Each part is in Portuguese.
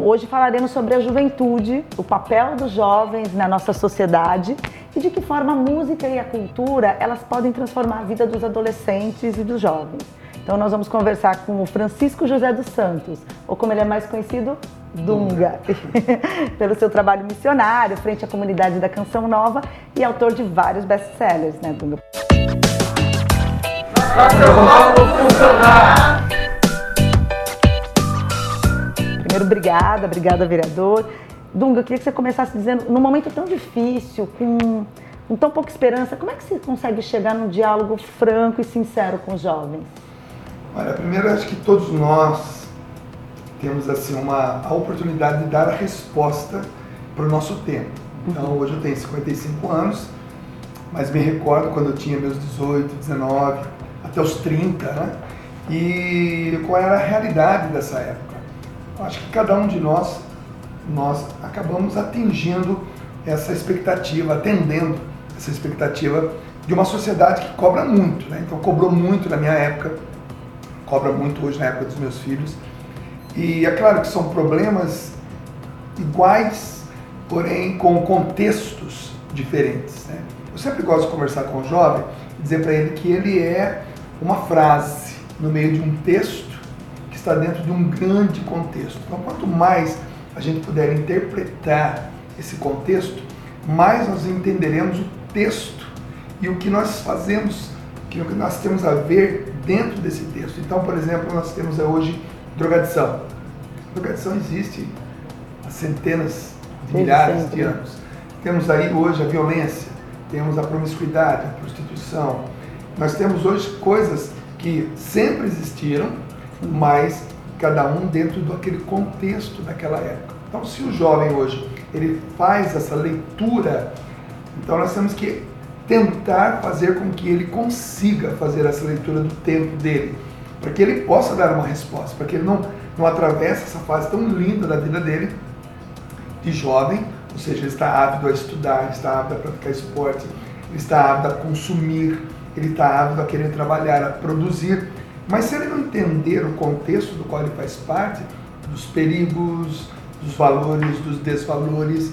Então, hoje falaremos sobre a juventude, o papel dos jovens na nossa sociedade e de que forma a música e a cultura elas podem transformar a vida dos adolescentes e dos jovens. Então, nós vamos conversar com o Francisco José dos Santos, ou como ele é mais conhecido, Dunga, pelo seu trabalho missionário frente à comunidade da Canção Nova e autor de vários best-sellers, né, Dunga? Primeiro, obrigada, obrigada, vereador. Dunga, eu queria que você começasse dizendo, num momento tão difícil, com, com tão pouca esperança, como é que você consegue chegar num diálogo franco e sincero com os jovens? Olha, primeiro acho que todos nós temos assim uma a oportunidade de dar a resposta para o nosso tempo. Então uhum. hoje eu tenho 55 anos, mas me recordo quando eu tinha meus 18, 19, até os 30, né? E qual era a realidade dessa época? Acho que cada um de nós nós acabamos atingindo essa expectativa, atendendo essa expectativa de uma sociedade que cobra muito, né? Então cobrou muito na minha época, cobra muito hoje na época dos meus filhos. E é claro que são problemas iguais, porém com contextos diferentes. Né? Eu sempre gosto de conversar com o jovem e dizer para ele que ele é uma frase no meio de um texto está dentro de um grande contexto. Então, quanto mais a gente puder interpretar esse contexto, mais nós entenderemos o texto e o que nós fazemos, o que nós temos a ver dentro desse texto. Então, por exemplo, nós temos hoje drogadição. Drogadição existe há centenas de milhares de anos. Temos aí hoje a violência, temos a promiscuidade, a prostituição. Nós temos hoje coisas que sempre existiram, mas cada um dentro daquele contexto daquela época. Então, se o jovem hoje ele faz essa leitura, então nós temos que tentar fazer com que ele consiga fazer essa leitura do tempo dele, para que ele possa dar uma resposta, para que ele não, não atravesse essa fase tão linda da vida dele, de jovem, ou seja, ele está ávido a estudar, ele está ávido a praticar esporte, ele está ávido a consumir, ele está ávido a querer trabalhar, a produzir, mas se ele não entender o contexto do qual ele faz parte, dos perigos, dos valores, dos desvalores,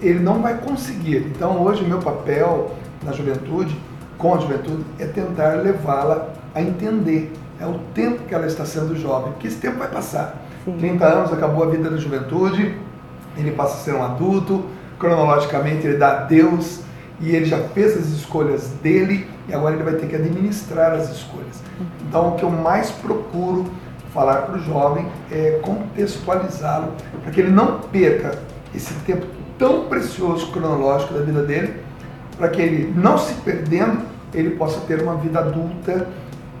ele não vai conseguir. Então, hoje, o meu papel na juventude, com a juventude, é tentar levá-la a entender é o tempo que ela está sendo jovem, porque esse tempo vai passar. Sim. 30 anos acabou a vida da juventude, ele passa a ser um adulto, cronologicamente ele dá adeus e ele já fez as escolhas dele e agora ele vai ter que administrar as escolhas. Então o que eu mais procuro falar para o jovem é contextualizá-lo para que ele não perca esse tempo tão precioso cronológico da vida dele para que ele, não se perdendo, ele possa ter uma vida adulta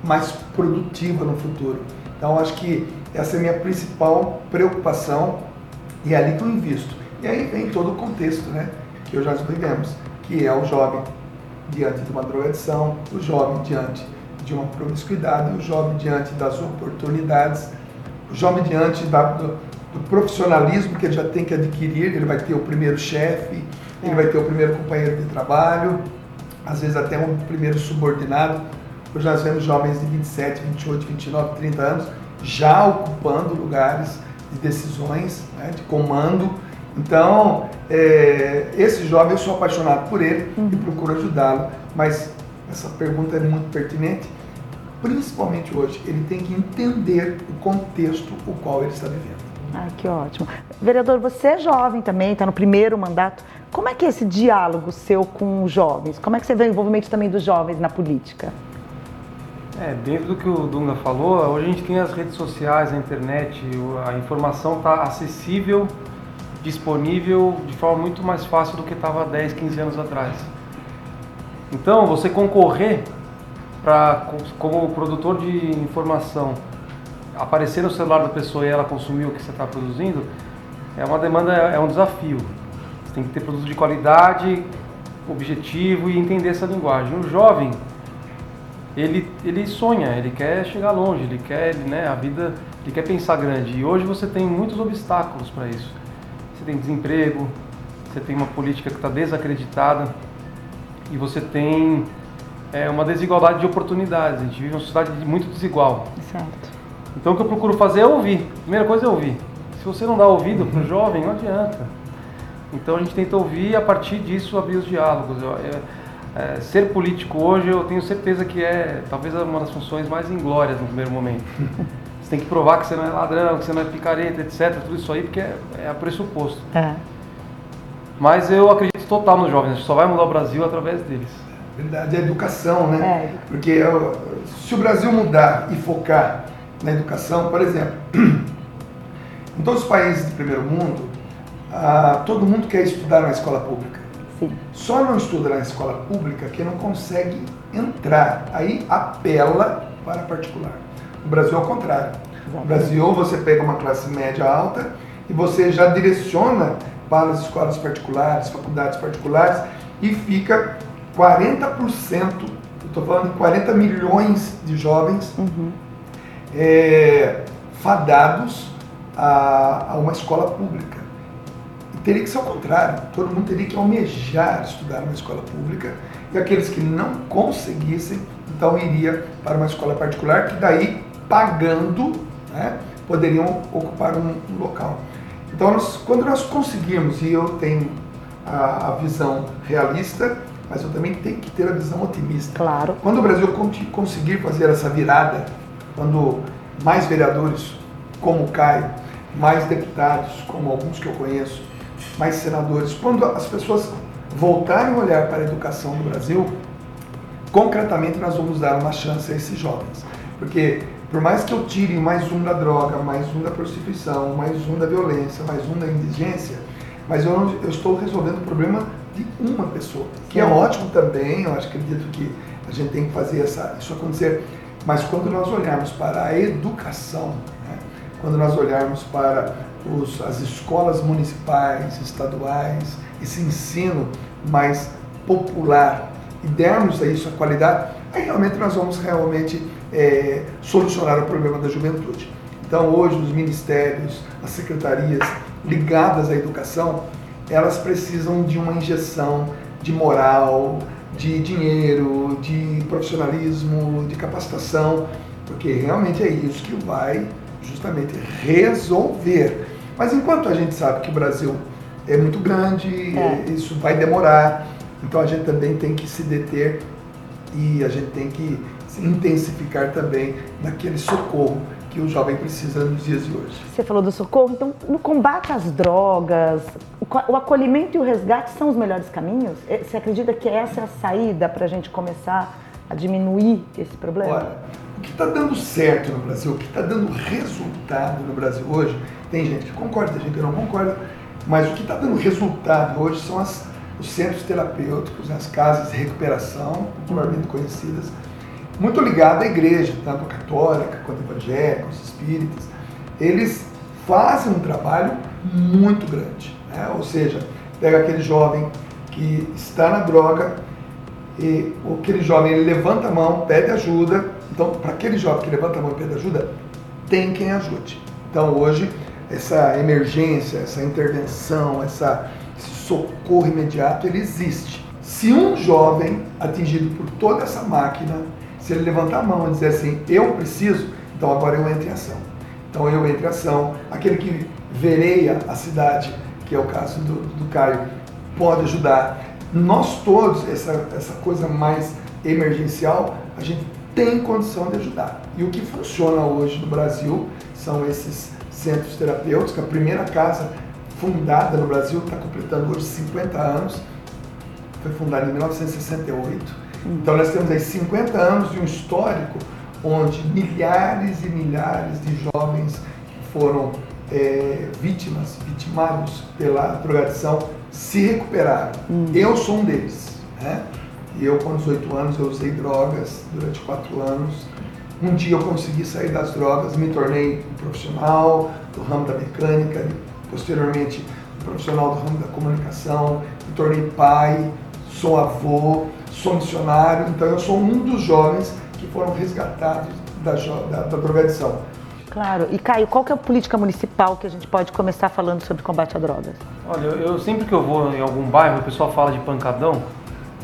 mais produtiva no futuro. Então, acho que essa é a minha principal preocupação e é ali que eu invisto. E aí vem todo o contexto né, que eu já vivemos, que é o jovem diante de uma drogadição, o jovem diante de uma promiscuidade, o jovem diante das oportunidades, o jovem diante da, do, do profissionalismo que ele já tem que adquirir, ele vai ter o primeiro chefe, ele vai ter o primeiro companheiro de trabalho, às vezes até um primeiro subordinado. Hoje nós vemos jovens de 27, 28, 29, 30 anos já ocupando lugares de decisões, né, de comando. Então, é, esse jovem, eu sou apaixonado por ele uhum. e procuro ajudá-lo. Mas essa pergunta é muito pertinente, principalmente hoje. Ele tem que entender o contexto o qual ele está vivendo. Ah, que ótimo. Vereador, você é jovem também, está no primeiro mandato. Como é que é esse diálogo seu com os jovens? Como é que você vê o envolvimento também dos jovens na política? É, dentro do que o Dunga falou, hoje a gente tem as redes sociais, a internet, a informação está acessível, disponível de forma muito mais fácil do que estava 10, 15 anos atrás. Então, você concorrer para, como produtor de informação, aparecer no celular da pessoa e ela consumir o que você está produzindo, é uma demanda, é um desafio. Você tem que ter produto de qualidade, objetivo e entender essa linguagem. O jovem, ele, ele sonha, ele quer chegar longe, ele quer, né, a vida, ele quer pensar grande. E hoje você tem muitos obstáculos para isso. Você tem desemprego, você tem uma política que está desacreditada e você tem é, uma desigualdade de oportunidades. A gente vive uma sociedade muito desigual. Certo. Então o que eu procuro fazer é ouvir. Primeira coisa é ouvir. Se você não dá ouvido para o jovem, não adianta. Então a gente tenta ouvir e a partir disso abrir os diálogos. Eu, é, é, ser político hoje eu tenho certeza que é talvez uma das funções mais inglórias no primeiro momento. Você tem que provar que você não é ladrão, que você não é picareta, etc. Tudo isso aí porque é, é pressuposto. É. Mas eu acredito total nos jovens, a gente só vai mudar o Brasil através deles. Verdade, a educação, né? É. Porque se o Brasil mudar e focar na educação, por exemplo, em todos os países do primeiro mundo, ah, todo mundo quer estudar na escola pública. Sim. Só não estuda na escola pública quem não consegue entrar. Aí apela para particular. No Brasil é o contrário. No Brasil você pega uma classe média alta e você já direciona para as escolas particulares, faculdades particulares e fica 40%, estou falando de 40 milhões de jovens uhum. é, fadados a, a uma escola pública. E teria que ser o contrário, todo mundo teria que almejar estudar numa escola pública e aqueles que não conseguissem, então iria para uma escola particular, que daí, pagando, né, poderiam ocupar um, um local. Então, nós, quando nós conseguimos, e eu tenho a, a, visão realista, mas eu também tenho que ter a visão otimista. Claro. Quando o Brasil conseguir fazer essa virada, quando mais vereadores como o Caio, mais deputados, como alguns que eu conheço, mais senadores, quando as pessoas voltarem a olhar para a educação do Brasil, concretamente nós vamos dar uma chance a esses jovens. Porque por mais que eu tire mais um da droga, mais um da prostituição, mais um da violência, mais um da indigência, mas eu, não, eu estou resolvendo o problema de uma pessoa, que é ótimo também, eu acho, acredito que a gente tem que fazer essa, isso acontecer, mas quando nós olharmos para a educação, né, quando nós olharmos para os, as escolas municipais, estaduais, esse ensino mais popular e dermos a isso a qualidade, aí realmente nós vamos realmente é, solucionar o problema da juventude. Então, hoje, os ministérios, as secretarias ligadas à educação, elas precisam de uma injeção de moral, de dinheiro, de profissionalismo, de capacitação, porque realmente é isso que vai justamente resolver. Mas enquanto a gente sabe que o Brasil é muito grande, é. isso vai demorar, então a gente também tem que se deter e a gente tem que intensificar também naquele socorro que o jovem precisa nos dias de hoje. Você falou do socorro, então no combate às drogas, o acolhimento e o resgate são os melhores caminhos? Você acredita que essa é a saída para a gente começar a diminuir esse problema? Olha, o que está dando certo no Brasil, o que está dando resultado no Brasil hoje, tem gente que concorda, tem gente que não concorda, mas o que está dando resultado hoje são as, os centros terapêuticos, as casas de recuperação, popularmente conhecidas, muito ligado à igreja, tanto católica quanto evangélica, os espíritas. Eles fazem um trabalho muito grande. Né? Ou seja, pega aquele jovem que está na droga e aquele jovem ele levanta a mão, pede ajuda. Então, para aquele jovem que levanta a mão e pede ajuda, tem quem ajude. Então, hoje, essa emergência, essa intervenção, essa, esse socorro imediato, ele existe. Se um jovem atingido por toda essa máquina se ele levantar a mão e dizer assim, eu preciso, então agora eu entro em ação. Então eu entro em ação. Aquele que vereia a cidade, que é o caso do, do Caio, pode ajudar. Nós todos, essa, essa coisa mais emergencial, a gente tem condição de ajudar. E o que funciona hoje no Brasil são esses centros terapêuticos. A primeira casa fundada no Brasil está completando hoje 50 anos. Foi fundada em 1968 então nós temos aí 50 anos de um histórico onde milhares e milhares de jovens que foram é, vítimas, vitimados pela drogadição, se recuperaram. Hum. Eu sou um deles. Né? E eu, com 18 anos, eu usei drogas durante 4 anos. Um dia eu consegui sair das drogas, me tornei um profissional do ramo da mecânica, posteriormente um profissional do ramo da comunicação, me tornei pai, sou avô, sou missionário, então eu sou um dos jovens que foram resgatados da, da, da drogadição. Claro. E Caio, qual que é a política municipal que a gente pode começar falando sobre combate a drogas? Olha, eu sempre que eu vou em algum bairro, o pessoal fala de pancadão,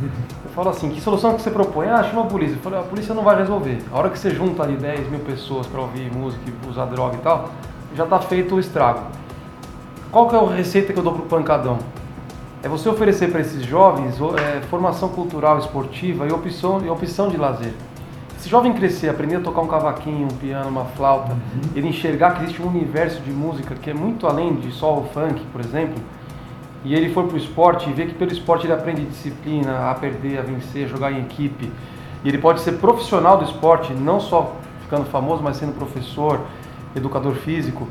eu falo assim, que solução que você propõe? Ah, chama a polícia. Eu falo, a polícia não vai resolver. A hora que você junta ali 10 mil pessoas para ouvir música, usar droga e tal, já está feito o estrago. qual que é a receita que eu dou para o pancadão? É você oferecer para esses jovens é, formação cultural, esportiva e opção, e opção de lazer. Esse jovem crescer, aprender a tocar um cavaquinho, um piano, uma flauta, uhum. ele enxergar que existe um universo de música que é muito além de só o funk, por exemplo, e ele for para o esporte e ver que pelo esporte ele aprende disciplina, a perder, a vencer, a jogar em equipe, e ele pode ser profissional do esporte, não só ficando famoso, mas sendo professor, educador físico,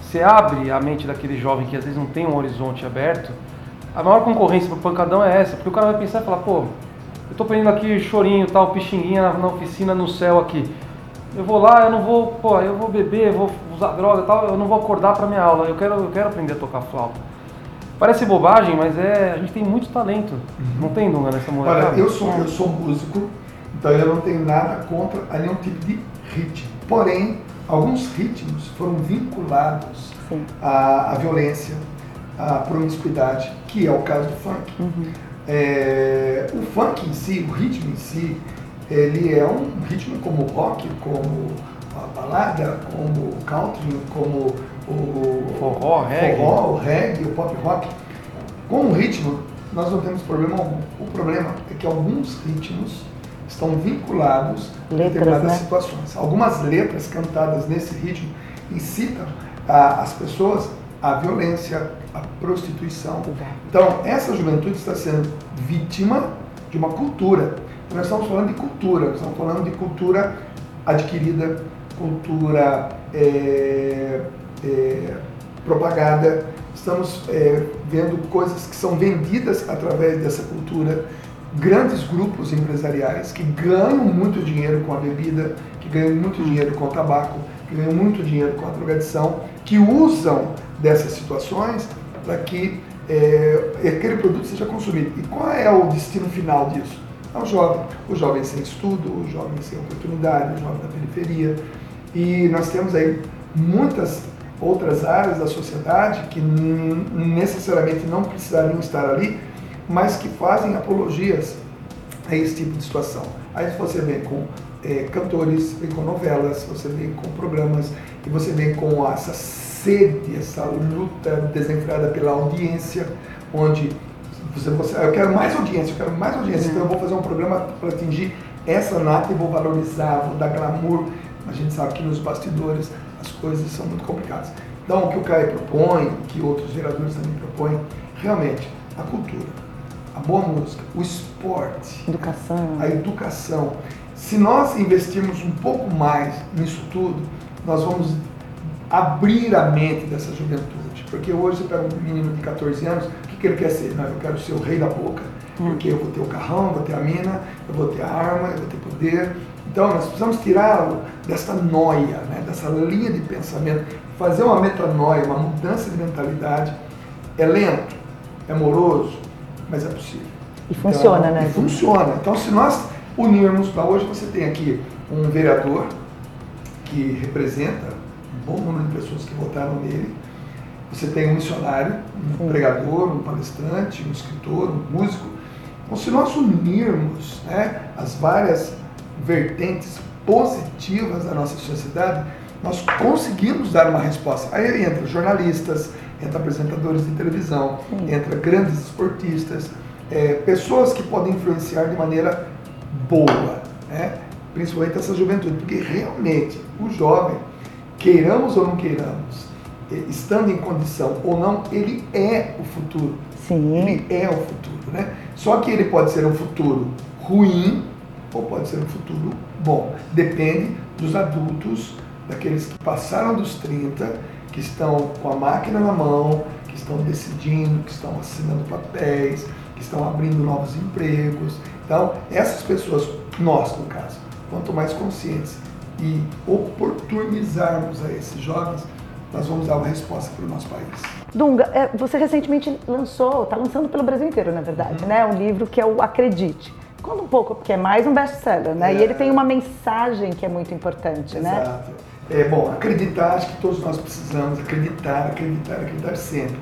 você abre a mente daquele jovem que às vezes não tem um horizonte aberto, a maior concorrência pro pancadão é essa, porque o cara vai pensar e falar, pô, eu tô aprendendo aqui chorinho, tal, pixinguinha na, na, oficina, no céu aqui. Eu vou lá, eu não vou, pô, eu vou beber, eu vou usar droga tal, eu não vou acordar para minha aula, eu quero, eu quero aprender a tocar flauta. Parece bobagem, mas é, a gente tem muito talento. Uhum. Não tem dúvida nessa molecada? Olha, eu sou, eu sou músico, então eu não tenho nada contra nenhum tipo de ritmo. Porém, alguns ritmos foram vinculados à, à, violência, à promiscuidade, que é o caso do funk. Uhum. É, o funk em si, o ritmo em si, ele é um ritmo como o rock, como a balada, como o country, como o forró, reggae. forró, o reggae, o pop rock. Com o ritmo, nós não temos problema algum. O problema é que alguns ritmos estão vinculados letras, a determinadas né? situações. Algumas letras cantadas nesse ritmo incitam a, as pessoas à violência, à prostituição. Então, essa juventude está sendo vítima de uma cultura. Nós estamos falando de cultura, estamos falando de cultura adquirida, cultura é, é, propagada, estamos é, vendo coisas que são vendidas através dessa cultura grandes grupos empresariais que ganham muito dinheiro com a bebida, que ganham muito dinheiro com o tabaco, que ganham muito dinheiro com a drogadição, que usam dessas situações para que é, aquele produto seja consumido. E qual é o destino final disso? É o jovem. O jovem sem estudo, o jovem sem oportunidade, o jovem da periferia. E nós temos aí muitas outras áreas da sociedade que necessariamente não precisariam estar ali, mas que fazem apologias a esse tipo de situação. Aí você vem com é, cantores, vem com novelas, você vem com programas, e você vem com essa sede, essa luta desenfreada pela audiência, onde você, você, eu quero mais audiência, eu quero mais audiência, então eu vou fazer um programa para atingir essa nata e vou valorizar, vou dar glamour. A gente sabe que nos bastidores as coisas são muito complicadas. Então, o que o CAE propõe, que outros vereadores também propõem, realmente, a cultura a boa música, o esporte, educação. a educação. Se nós investirmos um pouco mais nisso tudo, nós vamos abrir a mente dessa juventude. Porque hoje você pega um menino de 14 anos, o que, que ele quer ser? Não, eu quero ser o rei da boca, hum. porque eu vou ter o carrão, vou ter a mina, eu vou ter a arma, eu vou ter poder. Então nós precisamos tirá-lo dessa noia, né, dessa linha de pensamento, fazer uma metanoia, uma mudança de mentalidade. É lento, é moroso, mas é possível. E funciona, então, né? E funciona. Então, se nós unirmos, hoje você tem aqui um vereador que representa bom número de pessoas que votaram nele, você tem um missionário, um pregador, um palestrante, um escritor, um músico. Então, se nós unirmos né, as várias vertentes positivas da nossa sociedade, nós conseguimos dar uma resposta. Aí entra jornalistas, entra apresentadores de televisão, Sim. entra grandes esportistas, é, pessoas que podem influenciar de maneira boa, né? principalmente essa juventude, porque realmente o jovem, queiramos ou não queiramos, é, estando em condição ou não, ele é o futuro. Sim. Ele é o futuro, né? Só que ele pode ser um futuro ruim ou pode ser um futuro bom. Depende dos adultos, daqueles que passaram dos 30 que estão com a máquina na mão, que estão decidindo, que estão assinando papéis, que estão abrindo novos empregos. Então, essas pessoas, nós no caso, quanto mais conscientes e oportunizarmos a esses jovens, nós vamos dar uma resposta para o nosso país. Dunga, é, você recentemente lançou, está lançando pelo Brasil inteiro, na verdade, uhum. né? Um livro que é o Acredite. Conta um pouco, porque é mais um best-seller, né? É... E ele tem uma mensagem que é muito importante, Exato. né? Exato. É, bom, acreditar, acho que todos nós precisamos acreditar, acreditar, acreditar sempre.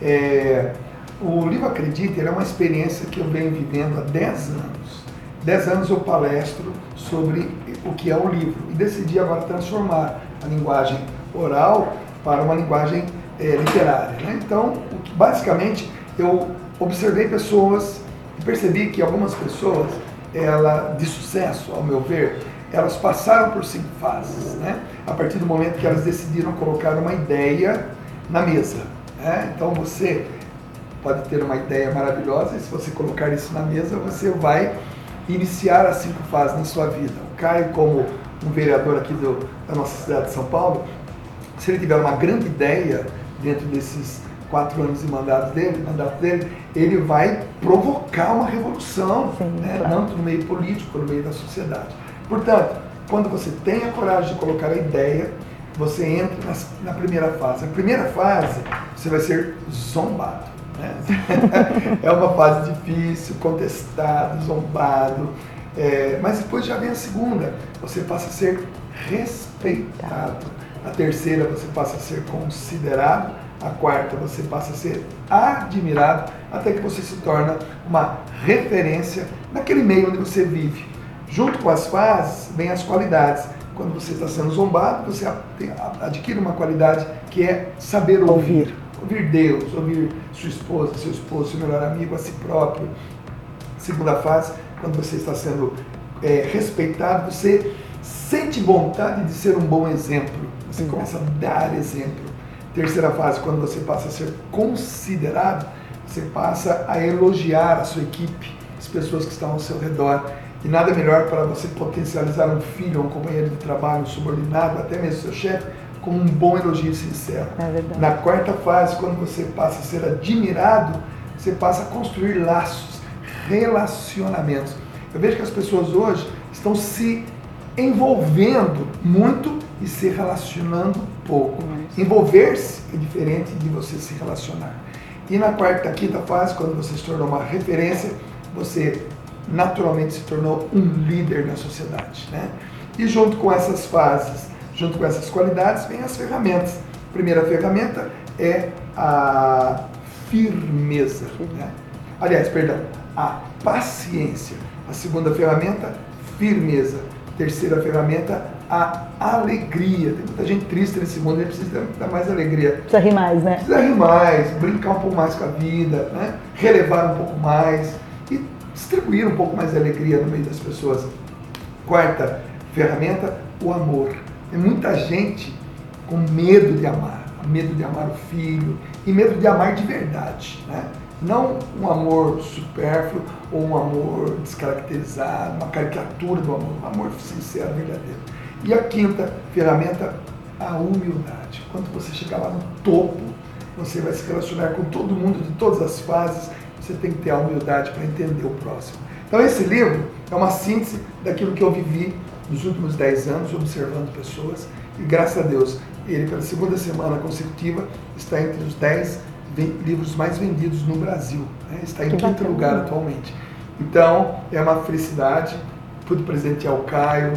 É, o livro Acredite é uma experiência que eu venho vivendo há 10 anos. 10 anos eu palestro sobre o que é o livro e decidi agora transformar a linguagem oral para uma linguagem é, literária. Né? Então, basicamente, eu observei pessoas e percebi que algumas pessoas, ela, de sucesso, ao meu ver, elas passaram por cinco fases. Né? A partir do momento que elas decidiram colocar uma ideia na mesa. Né? Então, você pode ter uma ideia maravilhosa e se você colocar isso na mesa, você vai iniciar as cinco fases na sua vida. O Caio, como um vereador aqui do, da nossa cidade de São Paulo, se ele tiver uma grande ideia dentro desses quatro anos de mandato dele, mandato dele, ele vai provocar uma revolução, Sim, né? claro. tanto no meio político, no meio da sociedade. Portanto, quando você tem a coragem de colocar a ideia, você entra na, na primeira fase. A primeira fase, você vai ser zombado. Né? é uma fase difícil, contestado, zombado. É, mas depois já vem a segunda, você passa a ser respeitado. A terceira, você passa a ser considerado. A quarta, você passa a ser admirado, até que você se torna uma referência naquele meio onde você vive. Junto com as fases, vem as qualidades. Quando você está sendo zombado, você adquire uma qualidade que é saber ouvir. ouvir ouvir Deus, ouvir sua esposa, seu esposo, seu melhor amigo, a si próprio. Segunda fase, quando você está sendo é, respeitado, você sente vontade de ser um bom exemplo. Você começa a dar exemplo. Terceira fase, quando você passa a ser considerado, você passa a elogiar a sua equipe, as pessoas que estão ao seu redor. E nada melhor para você potencializar um filho, um companheiro de trabalho, um subordinado, até mesmo seu chefe, com um bom elogio sincero. É Na quarta fase, quando você passa a ser admirado, você passa a construir laços, relacionamentos. Eu vejo que as pessoas hoje estão se envolvendo muito e se relacionando pouco. Envolver-se é diferente de você se relacionar. E na quarta, quinta fase, quando você se tornou uma referência, você naturalmente se tornou um líder na sociedade. Né? E junto com essas fases Junto com essas qualidades vem as ferramentas. A primeira ferramenta é a firmeza. Né? Aliás, perdão, a paciência. A segunda ferramenta, firmeza. A terceira ferramenta, a alegria. Tem muita gente triste nesse mundo, ele precisa dar mais alegria. Precisa rir mais, né? Precisa rir mais, brincar um pouco mais com a vida, né? relevar um pouco mais e distribuir um pouco mais de alegria no meio das pessoas. Quarta ferramenta, o amor. Tem muita gente com medo de amar, medo de amar o filho e medo de amar de verdade, né? Não um amor supérfluo ou um amor descaracterizado, uma caricatura do amor, um amor sincero, verdadeiro. E a quinta ferramenta, a humildade. Quando você chegar lá no topo, você vai se relacionar com todo mundo de todas as fases, você tem que ter a humildade para entender o próximo. Então esse livro é uma síntese daquilo que eu vivi nos últimos 10 anos observando pessoas e graças a Deus, ele pela segunda semana consecutiva está entre os 10 livros mais vendidos no Brasil. Né? Está em que quinto bacana. lugar atualmente. Então, é uma felicidade. Pude presentear o Caio,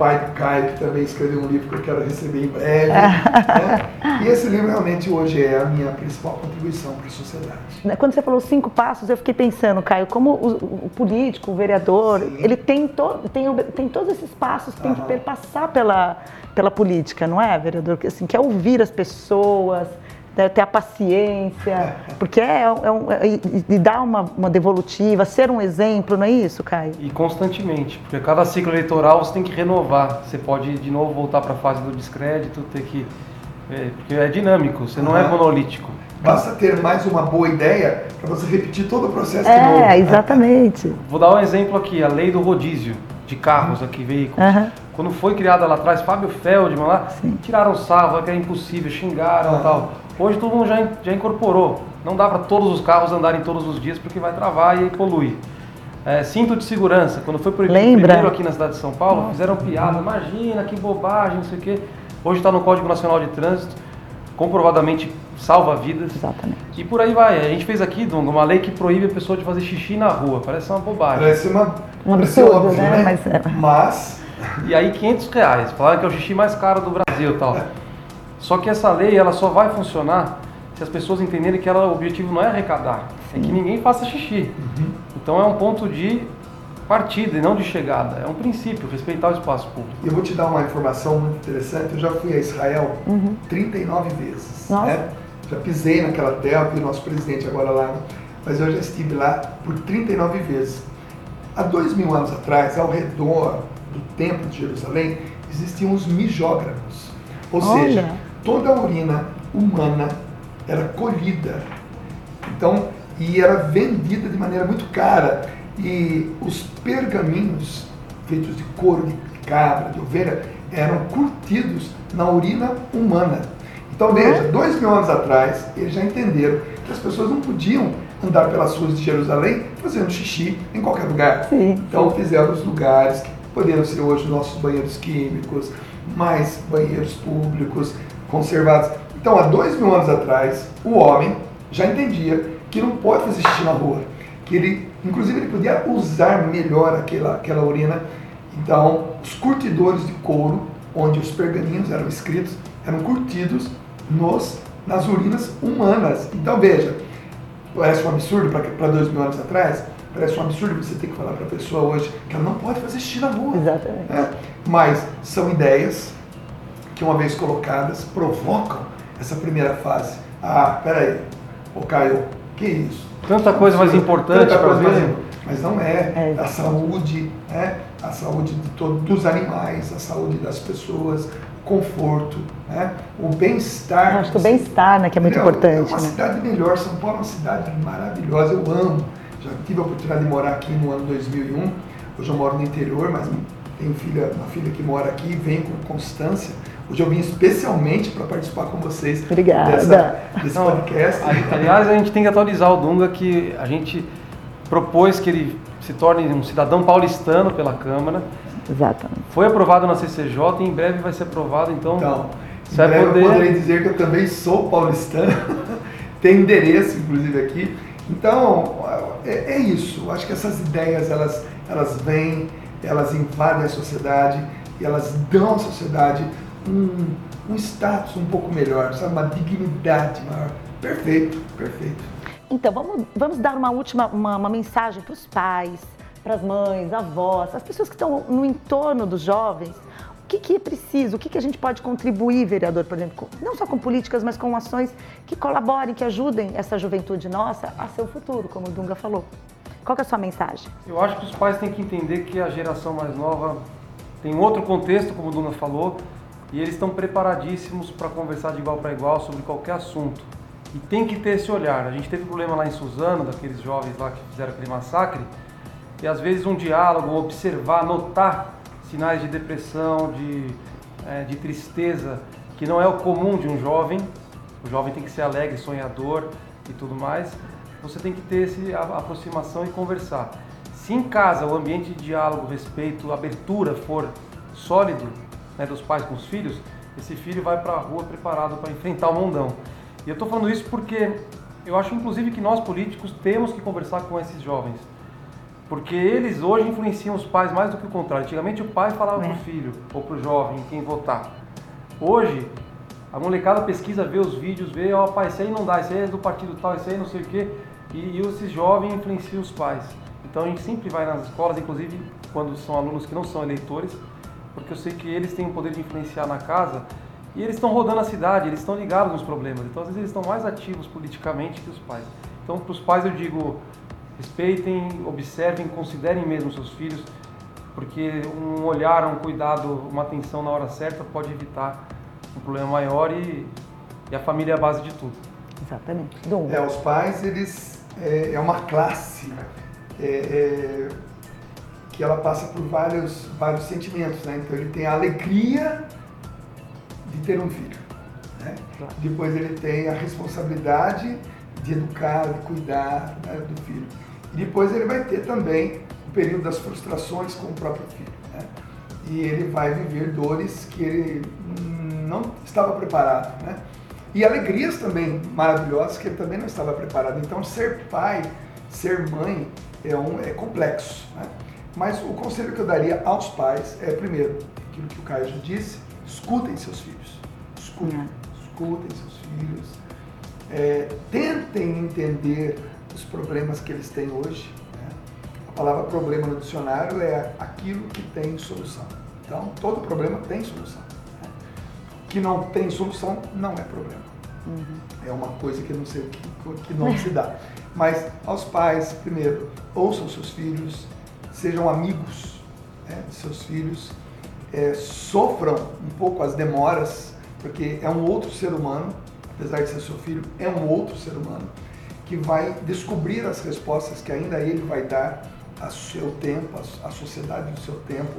pai do Caio, que também escreveu um livro que eu quero receber em breve. né? E esse livro realmente hoje é a minha principal contribuição para a sociedade. Né, quando você falou cinco passos, eu fiquei pensando, Caio, como o, o político, o vereador, Sim. ele tem, to, tem, tem todos esses passos que tem que perpassar pela, pela política, não é, vereador? Assim, quer ouvir as pessoas, ter a paciência, porque é, é, um, é e dar uma, uma, devolutiva, ser um exemplo, não é isso, Caio? E constantemente, porque cada ciclo eleitoral você tem que renovar. Você pode de novo voltar para a fase do descrédito, ter que. É, porque é dinâmico, você não é monolítico. Basta ter mais uma boa ideia para você repetir todo o processo é, de novo. É, exatamente. Vou dar um exemplo aqui, a lei do rodízio de carros aqui, veículos. Uhum. Quando foi criada lá atrás, Fábio Feldman lá, Sim. tiraram sarro, que era impossível, xingaram e uhum. tal. Hoje todo mundo já, já incorporou. Não dá para todos os carros andarem todos os dias porque vai travar e aí polui. É, cinto de segurança, quando foi proibido Lembra? primeiro aqui na cidade de São Paulo, Nossa. fizeram piada, imagina que bobagem, não sei o quê. Hoje está no Código Nacional de Trânsito, comprovadamente salva vidas. Exatamente. E por aí vai. A gente fez aqui, Dunga, uma lei que proíbe a pessoa de fazer xixi na rua. Parece uma bobagem. Parece uma, um absurdo, óbvio, né? né? Mas... É. Mas... E aí 500 reais. Falaram que é o xixi mais caro do Brasil tal. Só que essa lei ela só vai funcionar se as pessoas entenderem que ela, o objetivo não é arrecadar, Sim. é que ninguém faça xixi. Uhum. Então é um ponto de partida e não de chegada. É um princípio, respeitar o espaço público. Eu vou te dar uma informação muito interessante. Eu já fui a Israel uhum. 39 vezes. Né? já pisei naquela terra, vi o nosso presidente agora lá, mas eu já estive lá por 39 vezes. Há dois mil anos atrás, ao redor do Templo de Jerusalém, existiam os mijógrafos. Ou Olha. seja, toda a urina humana era colhida. Então, e era vendida de maneira muito cara. E os pergaminhos feitos de couro de cabra, de ovelha, eram curtidos na urina humana. Então veja, dois mil anos atrás, eles já entenderam que as pessoas não podiam andar pelas ruas de Jerusalém fazendo xixi em qualquer lugar. Sim. Então fizeram os lugares que poderiam ser hoje nossos banheiros químicos, mais banheiros públicos, conservados. Então há dois mil anos atrás, o homem já entendia que não pode fazer xixi na rua, que ele, inclusive, ele podia usar melhor aquela, aquela urina. Então, os curtidores de couro, onde os pergaminhos eram escritos, eram curtidos nos, nas urinas humanas. Então veja, parece um absurdo para dois mil anos atrás, parece um absurdo você ter que falar para a pessoa hoje que ela não pode fazer xixi na rua. Exatamente. né? Mas são ideias que, uma vez colocadas, provocam essa primeira fase. Ah, peraí, ô Caio, que isso? Tanta coisa mais importante Tanta para coisa mais ver. importante. Mas não é. É. A saúde, né? a saúde de todo, dos animais, a saúde das pessoas, o conforto, né? o bem-estar. Acho que o bem-estar, né, que é muito Entendeu? importante, É uma né? cidade melhor. São Paulo é uma cidade maravilhosa. Eu amo. Já tive a oportunidade de morar aqui no ano 2001. Hoje eu moro no interior, mas tenho filha, uma filha que mora aqui, venho com constância. Hoje eu vim especialmente para participar com vocês Obrigada. dessa, desse Não, podcast. ali- Aliás, a gente tem que atualizar o Dunga que a gente propôs que ele se torne um cidadão paulistano pela Câmara. Exatamente. Foi aprovado na CCJ e em breve vai ser aprovado, então, Então, em você vai breve eu poder. poderei dizer que eu também sou paulistano, tenho endereço, inclusive, aqui. Então, é, é isso. Acho que essas ideias, elas, elas vêm, elas invadem a sociedade e elas dão à sociedade um, um status um pouco melhor, sabe? uma dignidade maior. Perfeito, perfeito. Então, vamos, vamos dar uma última uma, uma mensagem para os pais, para as mães, avós, as pessoas que estão no entorno dos jovens. O que, que é preciso? O que, que a gente pode contribuir, vereador, por exemplo, com- não só com políticas, mas com ações que colaborem, que ajudem essa juventude nossa a seu futuro, como o Dunga falou. Qual que é a sua mensagem? Eu acho que os pais têm que entender que a geração mais nova tem outro contexto, como o Dunga falou, e eles estão preparadíssimos para conversar de igual para igual sobre qualquer assunto. E tem que ter esse olhar. A gente teve problema lá em Suzano, daqueles jovens lá que fizeram aquele massacre, e às vezes um diálogo, observar, notar sinais de depressão, de, eh, de tristeza, que não é o comum de um jovem. O jovem tem que ser alegre, sonhador e tudo mais. Você tem que ter esse, a, aproximação e conversar. Se em casa o ambiente de diálogo, respeito, abertura for sólido né, dos pais com os filhos, esse filho vai para a rua preparado para enfrentar o mundão. E eu estou falando isso porque eu acho inclusive que nós políticos temos que conversar com esses jovens. Porque eles hoje influenciam os pais mais do que o contrário. Antigamente o pai falava É. para o filho ou para o jovem em quem votar. Hoje a molecada pesquisa, vê os vídeos, vê, ó, pai, isso aí não dá, isso aí é do partido tal, isso aí não sei o quê. E, e esses jovens influenciam os pais. Então a gente sempre vai nas escolas, inclusive quando são alunos que não são eleitores, porque eu sei que eles têm o poder de influenciar na casa e eles estão rodando a cidade, eles estão ligados nos problemas. Então às vezes eles estão mais ativos politicamente que os pais. Então para os pais eu digo, respeitem, observem, considerem mesmo seus filhos, porque um olhar, um cuidado, uma atenção na hora certa pode evitar um problema maior e, e a família é a base de tudo. Exatamente. Dunga. É, os pais, eles é, é uma classe é, é, que ela passa por vários, vários sentimentos, né? Então ele tem a alegria de ter um filho, né? Claro. Depois ele tem a responsabilidade de educar, de cuidar né, do filho. E depois ele vai ter também o período das frustrações com o próprio filho, né? E ele vai viver dores que ele não estava preparado, né? E alegrias também maravilhosas que ele também não estava preparado. Então, ser pai, ser mãe é, um, é complexo. Né? Mas o conselho que eu daria aos pais é, primeiro, aquilo que o Caio já disse, escutem seus filhos. Escutem, escutem seus filhos. É, tentem entender os problemas que eles têm hoje. né? A palavra problema no dicionário é aquilo que tem solução. Então, todo problema tem solução. né? que não tem solução não é problema. Uhum. É uma coisa que eu não sei o que, que não se dá. Mas aos pais, primeiro, ouçam seus filhos, sejam amigos né, de seus filhos, é, sofram um pouco as demoras, porque é um outro ser humano, apesar de ser seu filho, é um outro ser humano que vai descobrir as respostas que ainda ele vai dar ao seu tempo, à sociedade do seu tempo,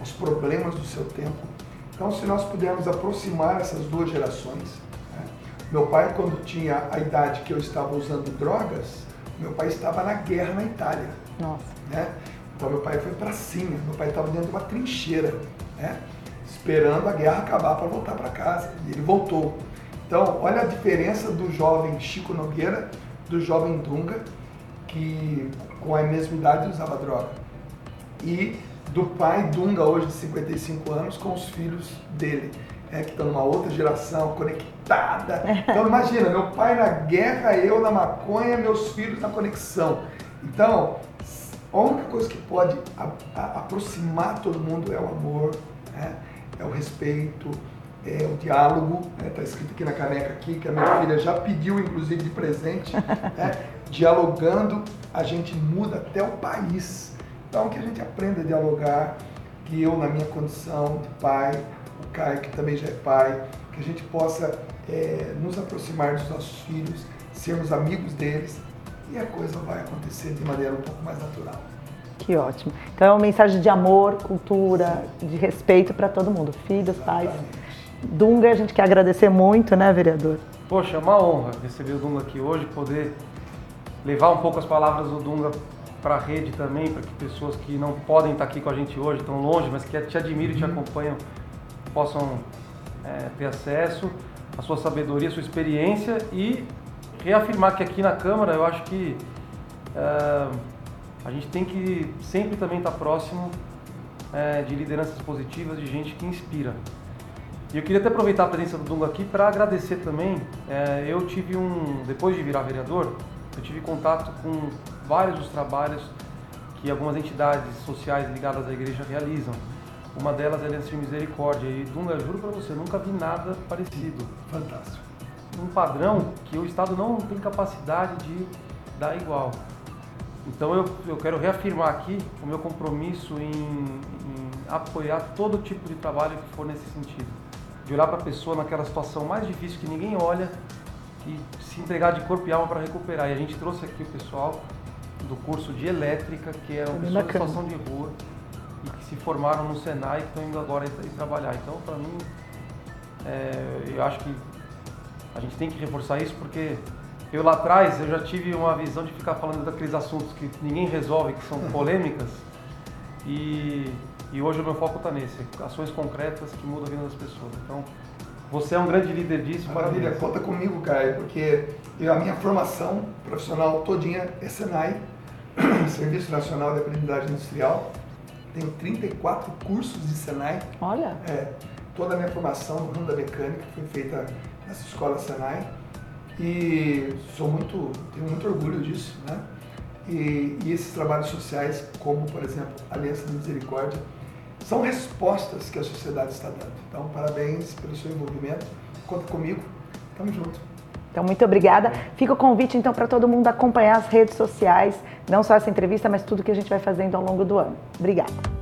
aos problemas do seu tempo. Então, se nós pudermos aproximar essas duas gerações, né? meu pai, quando tinha a idade que eu estava usando drogas, meu pai estava na guerra na Itália. Nossa. Né? Então, meu pai foi para cima, meu pai estava dentro de uma trincheira, né? esperando a guerra acabar para voltar para casa. E ele voltou. Então, olha a diferença do jovem Chico Nogueira do jovem Dunga, que com a mesma idade usava droga. E do pai Dunga, hoje de 55 anos, com os filhos dele, é, que estão numa outra geração, conectada. Então imagina, meu pai na guerra, eu na maconha, meus filhos na conexão. Então, a única coisa que pode a, a, aproximar todo mundo é o amor, né? é o respeito, é, o diálogo, está né, tá escrito aqui na caneca aqui, que a minha filha já pediu, inclusive, de presente, né, dialogando, a gente muda até o país. Então, que a gente aprenda a dialogar, que eu, na minha condição de pai, o Caio, que também já é pai, que a gente possa é, nos aproximar dos nossos filhos, sermos amigos deles, e a coisa vai acontecer de maneira um pouco mais natural. Que ótimo. Então é uma mensagem de amor, cultura, de respeito para todo mundo, filhos, pais. Dunga, a gente quer agradecer muito, né, vereador? Poxa, é uma honra receber o Dunga aqui hoje, poder levar um pouco as palavras do Dunga para a rede também, para que pessoas que não podem estar aqui com a gente hoje, estão longe, mas que te admiram e te uhum. acompanham, possam é, ter acesso à sua sabedoria, à sua experiência e reafirmar que aqui na Câmara eu acho que é, a gente tem que sempre também estar próximo é, de lideranças positivas, de gente que inspira. E eu queria até aproveitar a presença do Dunga aqui para agradecer também. É, eu tive um, depois de virar vereador, eu tive contato com vários dos trabalhos que algumas entidades sociais ligadas à igreja realizam. Uma delas é a Aliança de Misericórdia. E Dunga, juro para você, nunca vi nada parecido. Fantástico. Um padrão que o Estado não tem capacidade de dar igual. Então eu, eu quero reafirmar aqui o meu compromisso em, em apoiar todo tipo de trabalho que for nesse sentido de olhar para a pessoa naquela situação mais difícil que ninguém olha e se entregar de corpo e alma para recuperar. E a gente trouxe aqui o pessoal do curso de elétrica, que eram pessoas em situação de rua e que se formaram no Senai e que estão indo agora ir trabalhar. Então, para mim, é, eu acho que a gente tem que reforçar isso porque eu lá atrás eu já tive uma visão de ficar falando daqueles assuntos que ninguém resolve, que são polêmicas. E e hoje o meu foco está nesse, ações concretas que mudam a vida das pessoas. Então, você é um grande líder disso. Maravilha, parabéns. conta comigo, Caio, porque eu, a minha formação profissional todinha é Senai, Serviço Nacional de Aprendizagem Industrial. Tenho 34 cursos de Senai. Olha! É, toda a minha formação no ramo da mecânica foi feita nessa escola Senai. E sou muito, tenho muito orgulho disso, né? E, e esses trabalhos sociais, como por exemplo a Aliança da Misericórdia, são respostas que a sociedade está dando. Então, parabéns pelo seu envolvimento. Conta comigo. Tamo junto. Então, muito obrigada. Fica o convite, então, para todo mundo acompanhar as redes sociais, não só essa entrevista, mas tudo que a gente vai fazendo ao longo do ano. Obrigada.